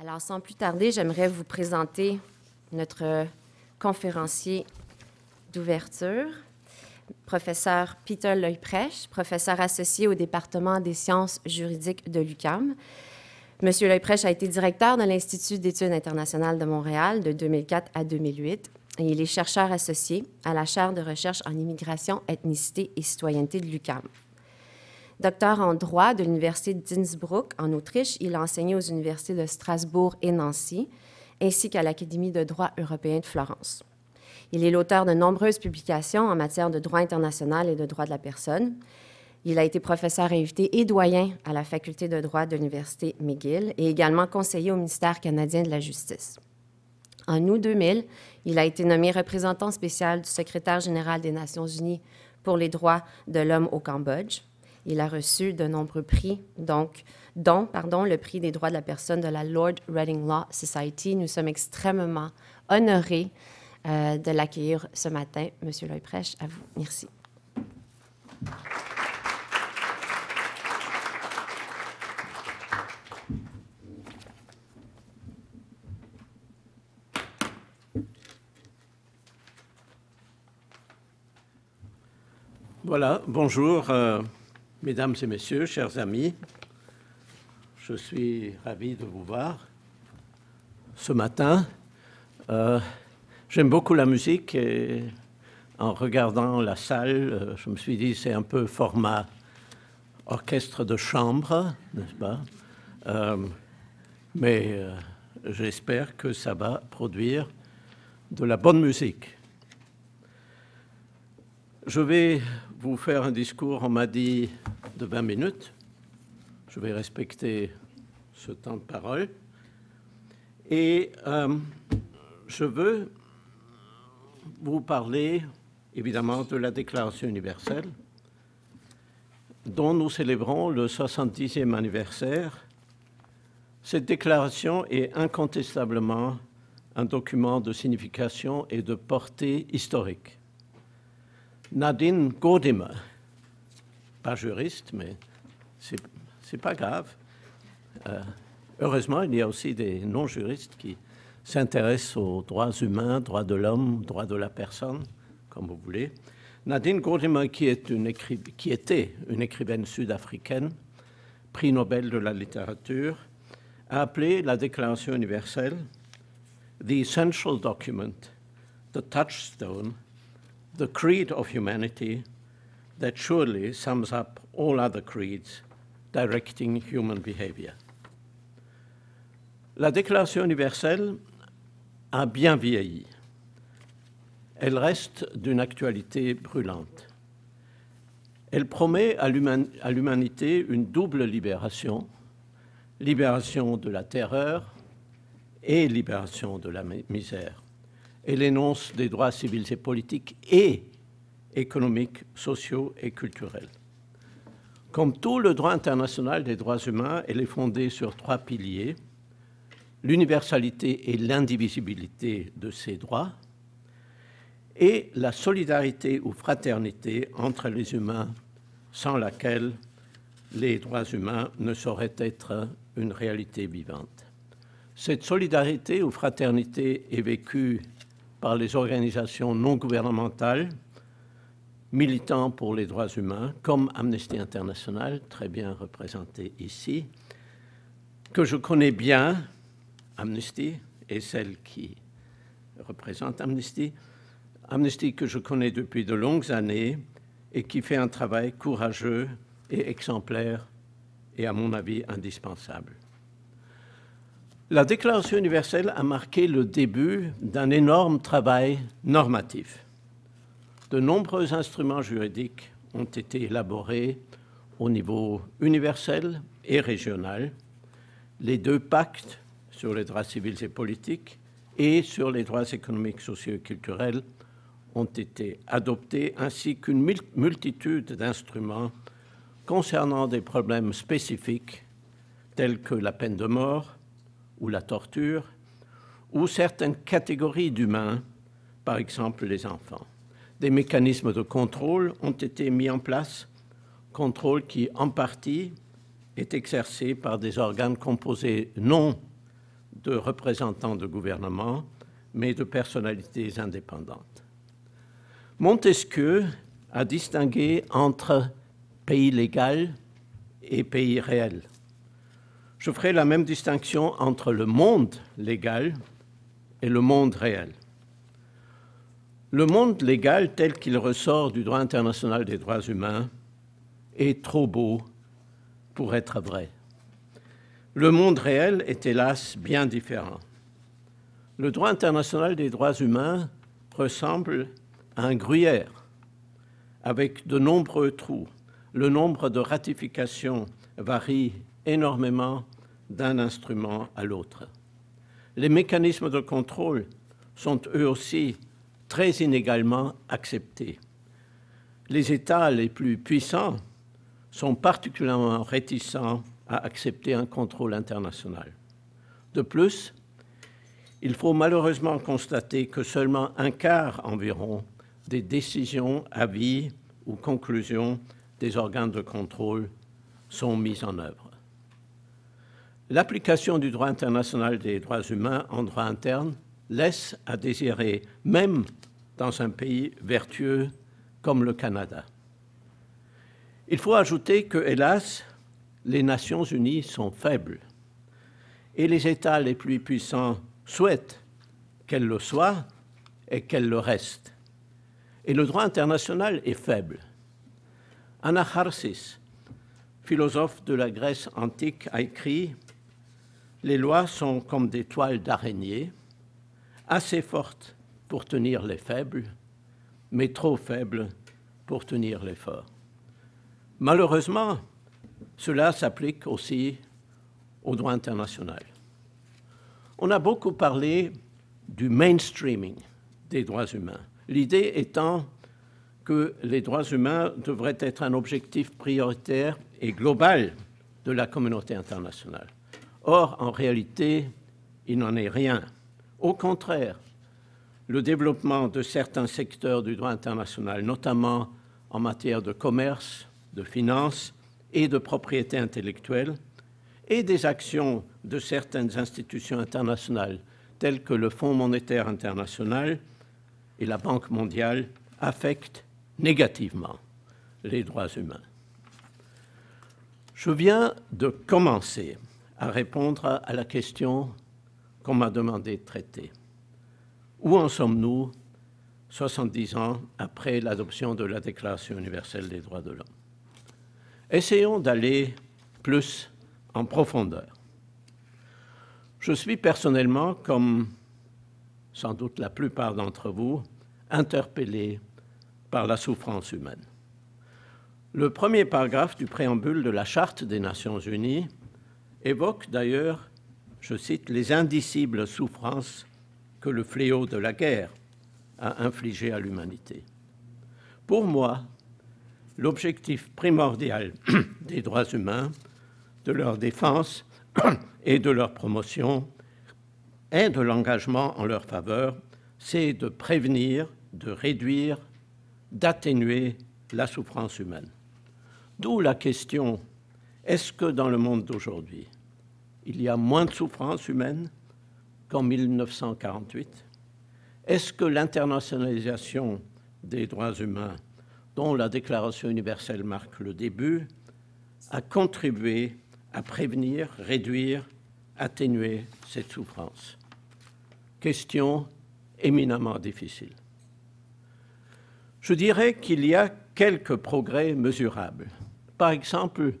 Alors, sans plus tarder, j'aimerais vous présenter notre conférencier d'ouverture, professeur Peter Leuprech, professeur associé au département des sciences juridiques de l'UQAM. Monsieur Leuprech a été directeur de l'Institut d'études internationales de Montréal de 2004 à 2008 et il est chercheur associé à la chaire de recherche en immigration, ethnicité et citoyenneté de l'UQAM. Docteur en droit de l'Université d'Innsbruck en Autriche, il a enseigné aux universités de Strasbourg et Nancy, ainsi qu'à l'Académie de droit européen de Florence. Il est l'auteur de nombreuses publications en matière de droit international et de droit de la personne. Il a été professeur invité et doyen à la faculté de droit de l'Université McGill et également conseiller au ministère canadien de la Justice. En août 2000, il a été nommé représentant spécial du secrétaire général des Nations unies pour les droits de l'homme au Cambodge. Il a reçu de nombreux prix, donc, dont le prix des droits de la personne de la Lord Reading Law Society. Nous sommes extrêmement honorés euh, de l'accueillir ce matin. Monsieur Leuprech, à vous. Merci. Voilà, bonjour. Euh, Mesdames et messieurs, chers amis, je suis ravi de vous voir ce matin. Euh, j'aime beaucoup la musique et en regardant la salle, euh, je me suis dit c'est un peu format orchestre de chambre, n'est-ce pas? Euh, Mais j'espère que ça va produire de la bonne musique. Je vais vous faire un discours, on m'a dit, de 20 minutes. Je vais respecter ce temps de parole. Et euh, je veux vous parler évidemment de la Déclaration universelle dont nous célébrons le 70e anniversaire. Cette déclaration est incontestablement un document de signification et de portée historique. Nadine Godimer, pas juriste, mais c'est pas grave. Euh, heureusement, il y a aussi des non-juristes qui s'intéressent aux droits humains, droits de l'homme, droits de la personne, comme vous voulez. Nadine Godimer, qui, qui était une écrivaine sud-africaine, prix Nobel de la littérature, a appelé la Déclaration universelle The Essential Document, the Touchstone the creed of humanity that surely sums up all other creeds directing human behavior. La Déclaration universelle a bien vieilli. Elle reste d'une actualité brûlante. Elle promet à l'humanité une double libération, libération de la terreur et libération de la misère elle énonce des droits civils et politiques et économiques, sociaux et culturels. Comme tout le droit international des droits humains, elle est fondée sur trois piliers l'universalité et l'indivisibilité de ces droits, et la solidarité ou fraternité entre les humains, sans laquelle les droits humains ne sauraient être une réalité vivante. Cette solidarité ou fraternité est vécue par les organisations non gouvernementales militant pour les droits humains, comme Amnesty International, très bien représenté ici, que je connais bien, Amnesty, et celle qui représente Amnesty, Amnesty que je connais depuis de longues années et qui fait un travail courageux et exemplaire et à mon avis indispensable. La Déclaration universelle a marqué le début d'un énorme travail normatif. De nombreux instruments juridiques ont été élaborés au niveau universel et régional. Les deux pactes sur les droits civils et politiques et sur les droits économiques, sociaux et culturels ont été adoptés, ainsi qu'une multitude d'instruments concernant des problèmes spécifiques tels que la peine de mort, ou la torture, ou certaines catégories d'humains, par exemple les enfants. Des mécanismes de contrôle ont été mis en place, contrôle qui en partie est exercé par des organes composés non de représentants de gouvernement, mais de personnalités indépendantes. Montesquieu a distingué entre pays légal et pays réel. Je ferai la même distinction entre le monde légal et le monde réel. Le monde légal tel qu'il ressort du droit international des droits humains est trop beau pour être vrai. Le monde réel est hélas bien différent. Le droit international des droits humains ressemble à un gruyère avec de nombreux trous. Le nombre de ratifications varie énormément d'un instrument à l'autre. Les mécanismes de contrôle sont eux aussi très inégalement acceptés. Les États les plus puissants sont particulièrement réticents à accepter un contrôle international. De plus, il faut malheureusement constater que seulement un quart environ des décisions, avis ou conclusions des organes de contrôle sont mises en œuvre. L'application du droit international des droits humains en droit interne laisse à désirer, même dans un pays vertueux comme le Canada. Il faut ajouter que, hélas, les Nations unies sont faibles et les États les plus puissants souhaitent qu'elles le soient et qu'elles le restent. Et le droit international est faible. Anacharsis, philosophe de la Grèce antique, a écrit Les lois sont comme des toiles d'araignée, assez fortes pour tenir les faibles, mais trop faibles pour tenir les forts. Malheureusement, cela s'applique aussi au droit international. On a beaucoup parlé du mainstreaming des droits humains, l'idée étant que les droits humains devraient être un objectif prioritaire et global de la communauté internationale. Or, en réalité, il n'en est rien. Au contraire, le développement de certains secteurs du droit international, notamment en matière de commerce, de finances et de propriété intellectuelle, et des actions de certaines institutions internationales telles que le Fonds monétaire international et la Banque mondiale affectent négativement les droits humains. Je viens de commencer à répondre à la question qu'on m'a demandé de traiter. Où en sommes-nous 70 ans après l'adoption de la Déclaration universelle des droits de l'homme? Essayons d'aller plus en profondeur. Je suis personnellement, comme sans doute la plupart d'entre vous, interpellé par la souffrance humaine. Le premier paragraphe du préambule de la Charte des Nations Unies évoque d'ailleurs, je cite, les indicibles souffrances que le fléau de la guerre a infligé à l'humanité. Pour moi, l'objectif primordial des droits humains, de leur défense et de leur promotion et de l'engagement en leur faveur, c'est de prévenir, de réduire, d'atténuer la souffrance humaine. D'où la question, est-ce que dans le monde d'aujourd'hui, il y a moins de souffrance humaine qu'en 1948 Est-ce que l'internationalisation des droits humains, dont la Déclaration universelle marque le début, a contribué à prévenir, réduire, atténuer cette souffrance? Question éminemment difficile. Je dirais qu'il y a quelques progrès mesurables. Par exemple,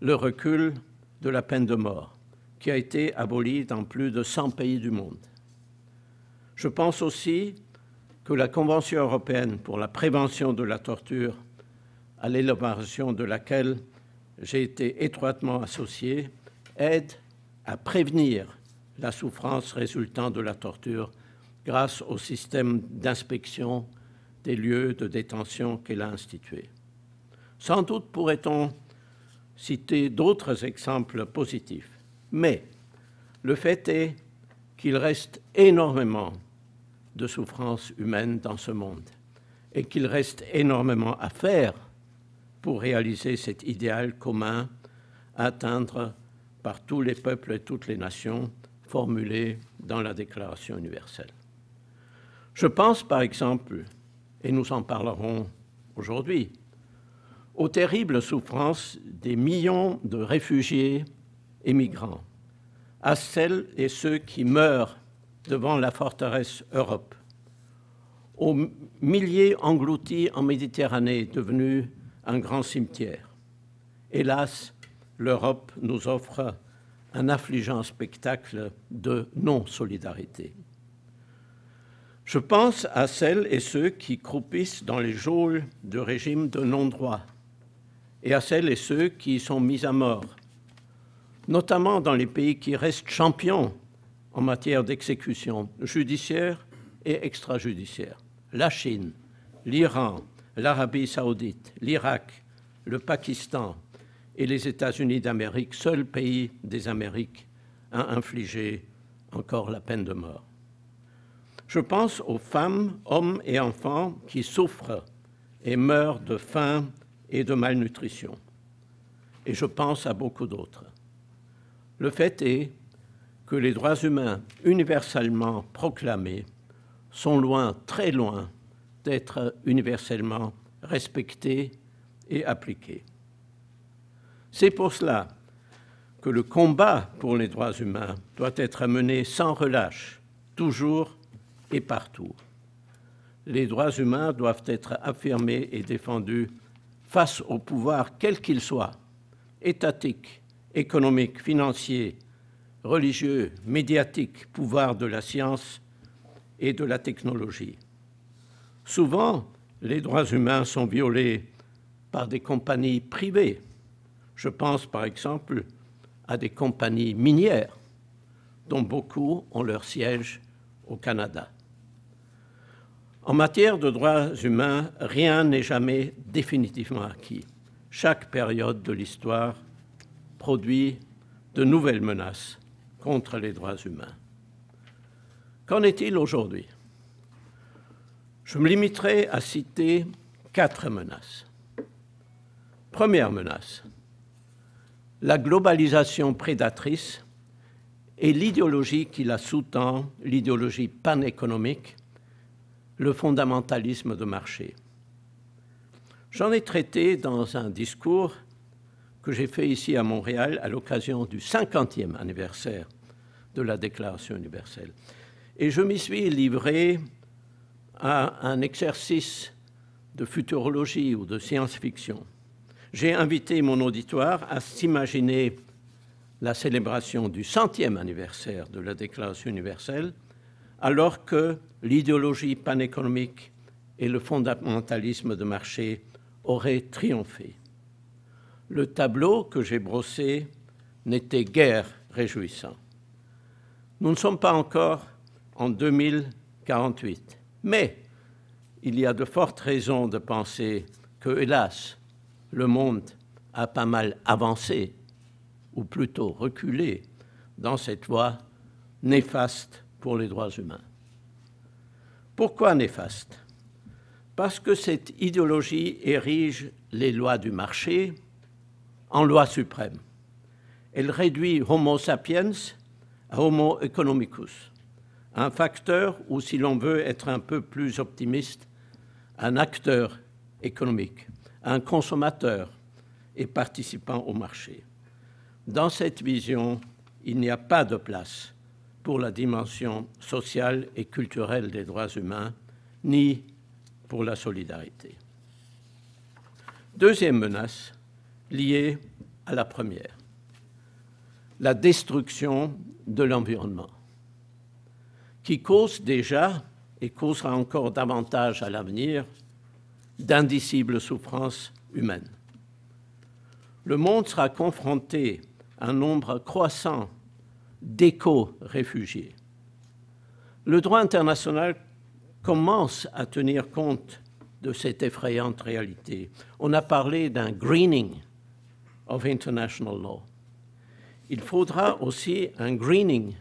le recul de la peine de mort qui a été aboli dans plus de 100 pays du monde. Je pense aussi que la Convention européenne pour la prévention de la torture, à l'élaboration de laquelle j'ai été étroitement associé, aide à prévenir la souffrance résultant de la torture grâce au système d'inspection des lieux de détention qu'elle a institué. Sans doute pourrait-on citer d'autres exemples positifs. Mais le fait est qu'il reste énormément de souffrances humaines dans ce monde et qu'il reste énormément à faire pour réaliser cet idéal commun à atteindre par tous les peuples et toutes les nations formulées dans la Déclaration universelle. Je pense par exemple, et nous en parlerons aujourd'hui, aux terribles souffrances des millions de réfugiés et migrants, à celles et ceux qui meurent devant la forteresse Europe, aux milliers engloutis en Méditerranée devenue un grand cimetière. Hélas, l'Europe nous offre un affligeant spectacle de non-solidarité. Je pense à celles et ceux qui croupissent dans les geôles de régimes de non-droit et à celles et ceux qui sont mis à mort, notamment dans les pays qui restent champions en matière d'exécution judiciaire et extrajudiciaire. La Chine, l'Iran, l'Arabie saoudite, l'Irak, le Pakistan et les États-Unis d'Amérique, seul pays des Amériques à infliger encore la peine de mort. Je pense aux femmes, hommes et enfants qui souffrent et meurent de faim et de malnutrition. Et je pense à beaucoup d'autres. Le fait est que les droits humains universellement proclamés sont loin, très loin, d'être universellement respectés et appliqués. C'est pour cela que le combat pour les droits humains doit être mené sans relâche, toujours et partout. Les droits humains doivent être affirmés et défendus face au pouvoir quel qu'il soit, étatique, économique, financier, religieux, médiatique, pouvoir de la science et de la technologie. Souvent, les droits humains sont violés par des compagnies privées. Je pense par exemple à des compagnies minières, dont beaucoup ont leur siège au Canada. En matière de droits humains, rien n'est jamais définitivement acquis. Chaque période de l'histoire produit de nouvelles menaces contre les droits humains. Qu'en est-il aujourd'hui? Je me limiterai à citer quatre menaces. Première menace, la globalisation prédatrice et l'idéologie qui la sous-tend, l'idéologie panéconomique, le fondamentalisme de marché. J'en ai traité dans un discours que j'ai fait ici à Montréal à l'occasion du 50e anniversaire de la Déclaration universelle. Et je m'y suis livré à un exercice de futurologie ou de science-fiction. J'ai invité mon auditoire à s'imaginer la célébration du centième anniversaire de la Déclaration universelle alors que l'idéologie panéconomique et le fondamentalisme de marché auraient triomphé. Le tableau que j'ai brossé n'était guère réjouissant. Nous ne sommes pas encore en 2048, mais il y a de fortes raisons de penser que, hélas, le monde a pas mal avancé, ou plutôt reculé, dans cette voie néfaste pour les droits humains. Pourquoi néfaste? Parce que cette idéologie érige les lois du marché en loi suprême. Elle réduit Homo sapiens à Homo economicus, un facteur ou, si l'on veut être un peu plus optimiste, un acteur économique, un consommateur et participant au marché. Dans cette vision, il n'y a pas de place la dimension sociale et culturelle des droits humains, ni pour la solidarité. Deuxième menace, liée à la première, la destruction de l'environnement, qui cause déjà et causera encore davantage à l'avenir d'indicibles souffrances humaines. Le monde sera confronté à un nombre croissant d'éco-réfugiés. Le droit international commence à tenir compte de cette effrayante réalité. On a parlé d'un greening of international law. Il faudra aussi un greening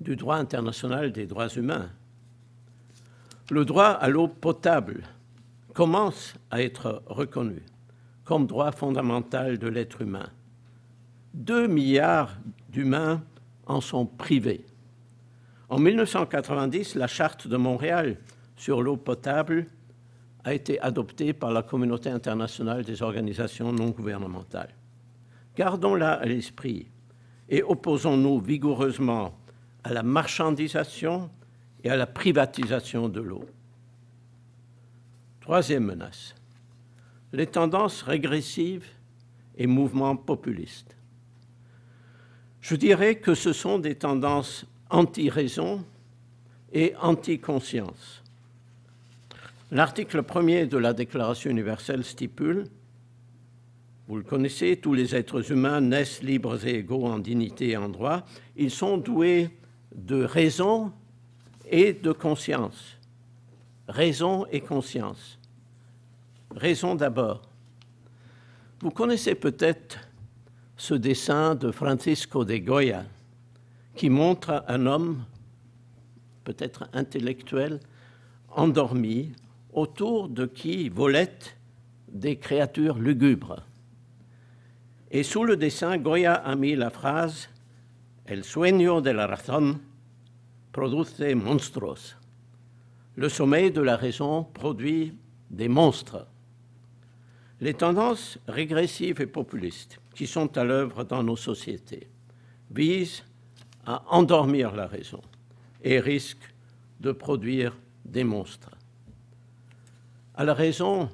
du droit international des droits humains. Le droit à l'eau potable commence à être reconnu comme droit fondamental de l'être humain. Deux milliards d'humains en sont privés. En 1990, la charte de Montréal sur l'eau potable a été adoptée par la communauté internationale des organisations non gouvernementales. Gardons-la à l'esprit et opposons-nous vigoureusement à la marchandisation et à la privatisation de l'eau. Troisième menace, les tendances régressives et mouvements populistes. Je dirais que ce sont des tendances anti-raison et anti-conscience. L'article premier de la Déclaration universelle stipule, vous le connaissez, tous les êtres humains naissent libres et égaux en dignité et en droit. Ils sont doués de raison et de conscience. Raison et conscience. Raison d'abord. Vous connaissez peut-être ce dessin de Francisco de Goya qui montre un homme, peut-être intellectuel, endormi, autour de qui volettent des créatures lugubres. Et sous le dessin, Goya a mis la phrase El sueño de la razón produce monstruos. Le sommeil de la raison produit des monstres. Les tendances régressives et populistes qui sont à l'œuvre dans nos sociétés visent à endormir la raison et risquent de produire des monstres. À la raison,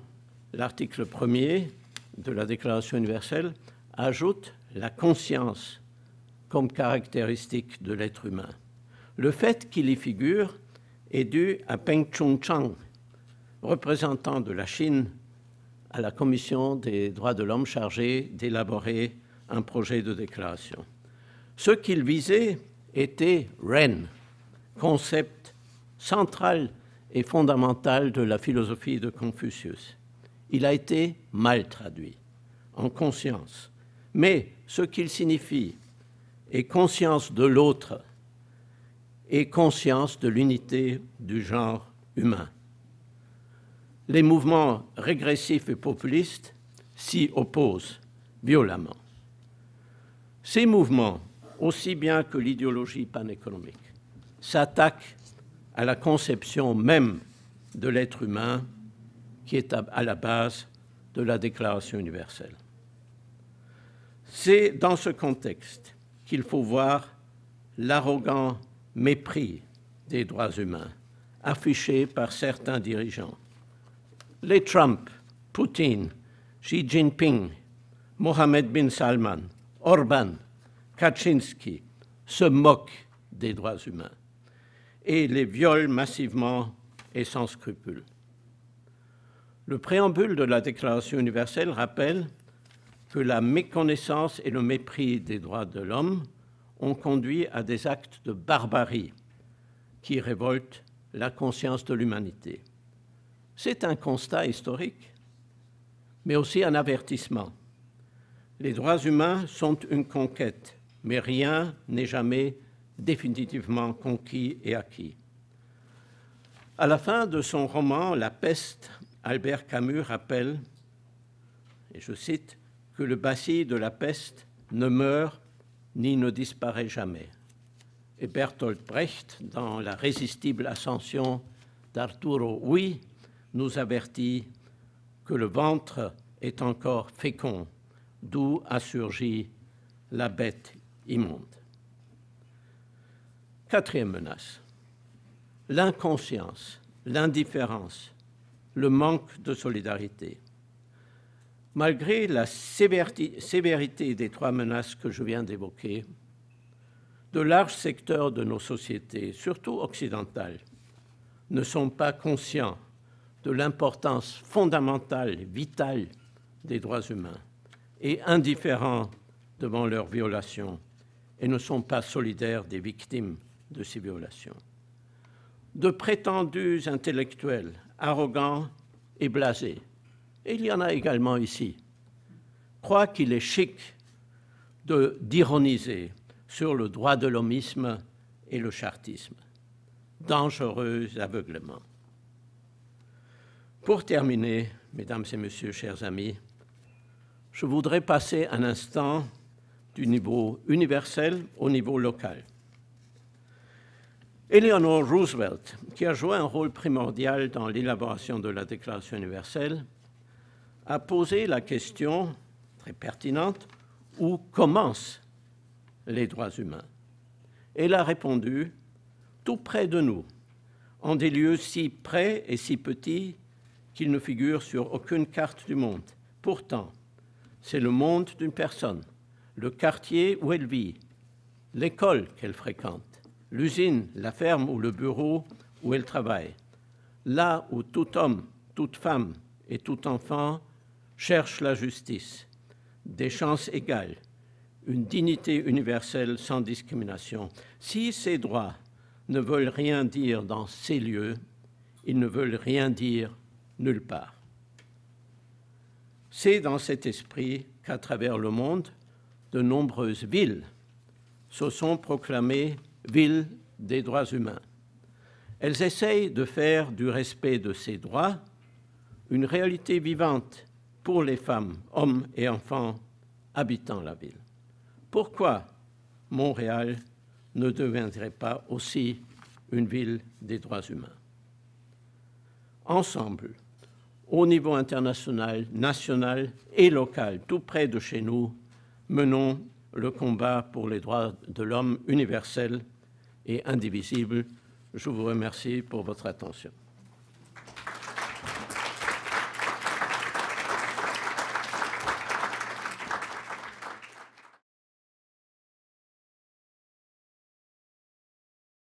l'article 1er de la Déclaration universelle ajoute la conscience comme caractéristique de l'être humain. Le fait qu'il y figure est dû à Peng Chung-chang, représentant de la Chine à la Commission des droits de l'homme chargée d'élaborer un projet de déclaration. Ce qu'il visait était REN, concept central et fondamental de la philosophie de Confucius. Il a été mal traduit, en conscience. Mais ce qu'il signifie est conscience de l'autre et conscience de l'unité du genre humain. Les mouvements régressifs et populistes s'y opposent violemment. Ces mouvements, aussi bien que l'idéologie panéconomique, s'attaquent à la conception même de l'être humain qui est à la base de la Déclaration universelle. C'est dans ce contexte qu'il faut voir l'arrogant mépris des droits humains affiché par certains dirigeants. Les Trump, Poutine, Xi Jinping, Mohamed bin Salman, Orban, Kaczynski se moquent des droits humains et les violent massivement et sans scrupule. Le préambule de la Déclaration universelle rappelle que la méconnaissance et le mépris des droits de l'homme ont conduit à des actes de barbarie qui révoltent la conscience de l'humanité. C'est un constat historique, mais aussi un avertissement. Les droits humains sont une conquête, mais rien n'est jamais définitivement conquis et acquis. À la fin de son roman La peste, Albert Camus rappelle, et je cite, que le bacille de la peste ne meurt ni ne disparaît jamais. Et Bertolt Brecht, dans La résistible ascension d'Arturo Huy, nous avertit que le ventre est encore fécond, d'où a surgi la bête immonde. Quatrième menace, l'inconscience, l'indifférence, le manque de solidarité. Malgré la sévérité des trois menaces que je viens d'évoquer, de larges secteurs de nos sociétés, surtout occidentales, ne sont pas conscients de l'importance fondamentale vitale des droits humains et indifférents devant leurs violations et ne sont pas solidaires des victimes de ces violations. De prétendus intellectuels arrogants et blasés, et il y en a également ici, croient qu'il est chic d'ironiser sur le droit de l'homisme et le chartisme. Dangereux aveuglement. Pour terminer, mesdames et messieurs, chers amis, je voudrais passer un instant du niveau universel au niveau local. Eleanor Roosevelt, qui a joué un rôle primordial dans l'élaboration de la Déclaration universelle, a posé la question très pertinente où commencent les droits humains? Elle a répondu tout près de nous, en des lieux si près et si petits qu'ils ne figurent sur aucune carte du monde. Pourtant, c'est le monde d'une personne, le quartier où elle vit, l'école qu'elle fréquente, l'usine, la ferme ou le bureau où elle travaille, là où tout homme, toute femme et tout enfant cherche la justice, des chances égales, une dignité universelle sans discrimination. Si ces droits ne veulent rien dire dans ces lieux, ils ne veulent rien dire nulle part. C'est dans cet esprit qu'à travers le monde, de nombreuses villes se sont proclamées villes des droits humains. Elles essayent de faire du respect de ces droits une réalité vivante pour les femmes, hommes et enfants habitant la ville. Pourquoi Montréal ne deviendrait pas aussi une ville des droits humains? Ensemble, au niveau international, national et local, tout près de chez nous, menons le combat pour les droits de l'homme universels et indivisibles. Je vous remercie pour votre attention.